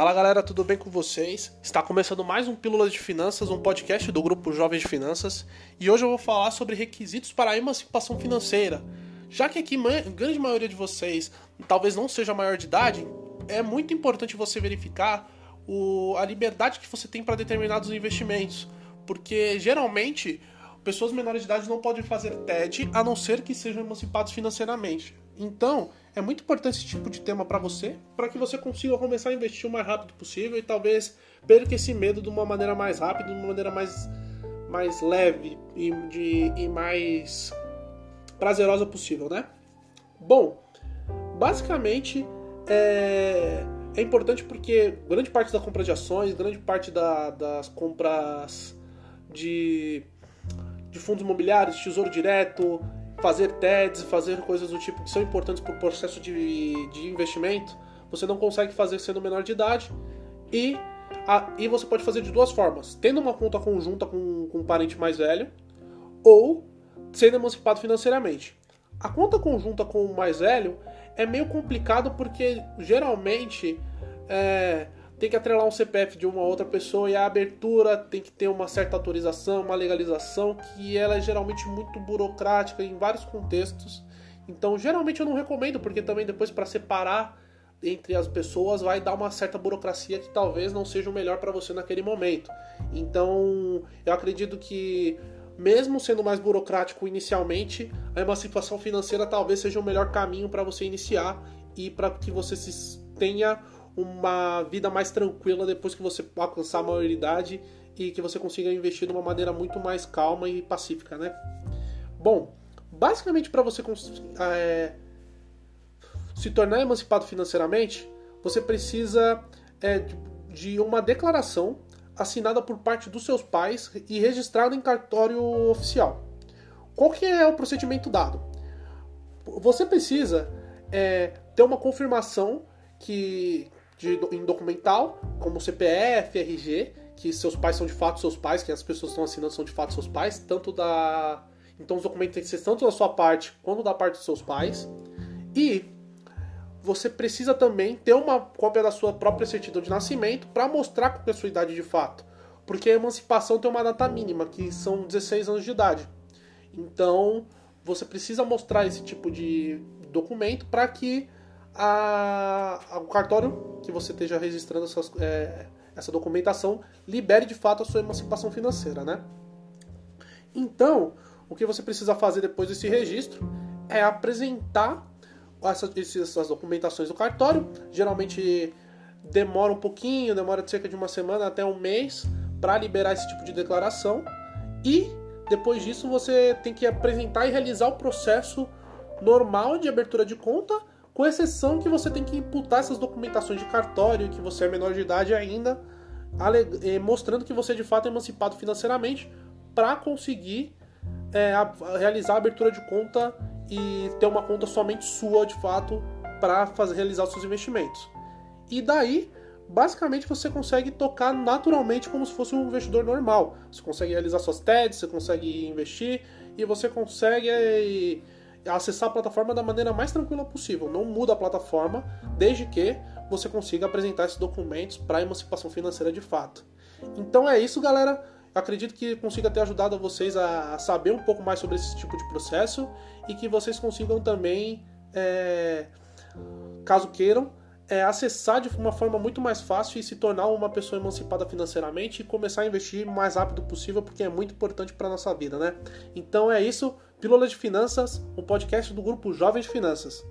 Fala galera, tudo bem com vocês? Está começando mais um Pílulas de Finanças, um podcast do grupo Jovens de Finanças, e hoje eu vou falar sobre requisitos para a emancipação financeira. Já que aqui a grande maioria de vocês talvez não seja maior de idade, é muito importante você verificar o, a liberdade que você tem para determinados investimentos, porque geralmente pessoas menores de idade não podem fazer TED a não ser que sejam emancipados financeiramente. Então, é muito importante esse tipo de tema para você, para que você consiga começar a investir o mais rápido possível e talvez perca esse medo de uma maneira mais rápida, de uma maneira mais, mais leve e, de, e mais prazerosa possível, né? Bom, basicamente é, é importante porque grande parte da compra de ações, grande parte da, das compras de, de fundos imobiliários, tesouro direto, fazer TEDs, fazer coisas do tipo que são importantes para o processo de, de investimento, você não consegue fazer sendo menor de idade e, a, e você pode fazer de duas formas: tendo uma conta conjunta com, com um parente mais velho ou sendo emancipado financeiramente. A conta conjunta com o mais velho é meio complicado porque geralmente é, tem que atrelar um CPF de uma outra pessoa e a abertura tem que ter uma certa autorização, uma legalização, que ela é geralmente muito burocrática em vários contextos. Então, geralmente eu não recomendo, porque também depois para separar entre as pessoas vai dar uma certa burocracia que talvez não seja o melhor para você naquele momento. Então, eu acredito que mesmo sendo mais burocrático inicialmente, a emancipação financeira talvez seja o melhor caminho para você iniciar e para que você se tenha uma vida mais tranquila depois que você alcançar a maioridade e que você consiga investir de uma maneira muito mais calma e pacífica, né? Bom, basicamente para você é, se tornar emancipado financeiramente, você precisa é, de uma declaração assinada por parte dos seus pais e registrada em cartório oficial. Qual que é o procedimento dado? Você precisa é, ter uma confirmação que de, em documental, como CPF, RG, que seus pais são de fato seus pais, que as pessoas estão assinando são de fato seus pais, tanto da. Então os documentos têm que ser tanto da sua parte quanto da parte dos seus pais. E você precisa também ter uma cópia da sua própria certidão de nascimento para mostrar qual é a sua idade de fato. Porque a emancipação tem uma data mínima, que são 16 anos de idade. Então, você precisa mostrar esse tipo de documento para que a, a, o cartório que você esteja registrando essas, é, essa documentação libere de fato a sua emancipação financeira, né? Então, o que você precisa fazer depois desse registro é apresentar essas, essas documentações do cartório. Geralmente demora um pouquinho, demora cerca de uma semana até um mês para liberar esse tipo de declaração. E depois disso você tem que apresentar e realizar o processo normal de abertura de conta com exceção que você tem que imputar essas documentações de cartório, que você é menor de idade ainda, eh, mostrando que você de fato é emancipado financeiramente, para conseguir é, a, a realizar a abertura de conta e ter uma conta somente sua de fato para realizar os seus investimentos. E daí, basicamente, você consegue tocar naturalmente como se fosse um investidor normal. Você consegue realizar suas TEDs, você consegue investir e você consegue eh, acessar a plataforma da maneira mais tranquila possível. Não muda a plataforma, desde que você consiga apresentar esses documentos para a emancipação financeira de fato. Então é isso, galera. Acredito que consiga ter ajudado vocês a saber um pouco mais sobre esse tipo de processo e que vocês consigam também, é, caso queiram, é, acessar de uma forma muito mais fácil e se tornar uma pessoa emancipada financeiramente e começar a investir o mais rápido possível, porque é muito importante para nossa vida, né? Então é isso. Pílula de Finanças, um podcast do grupo Jovens de Finanças.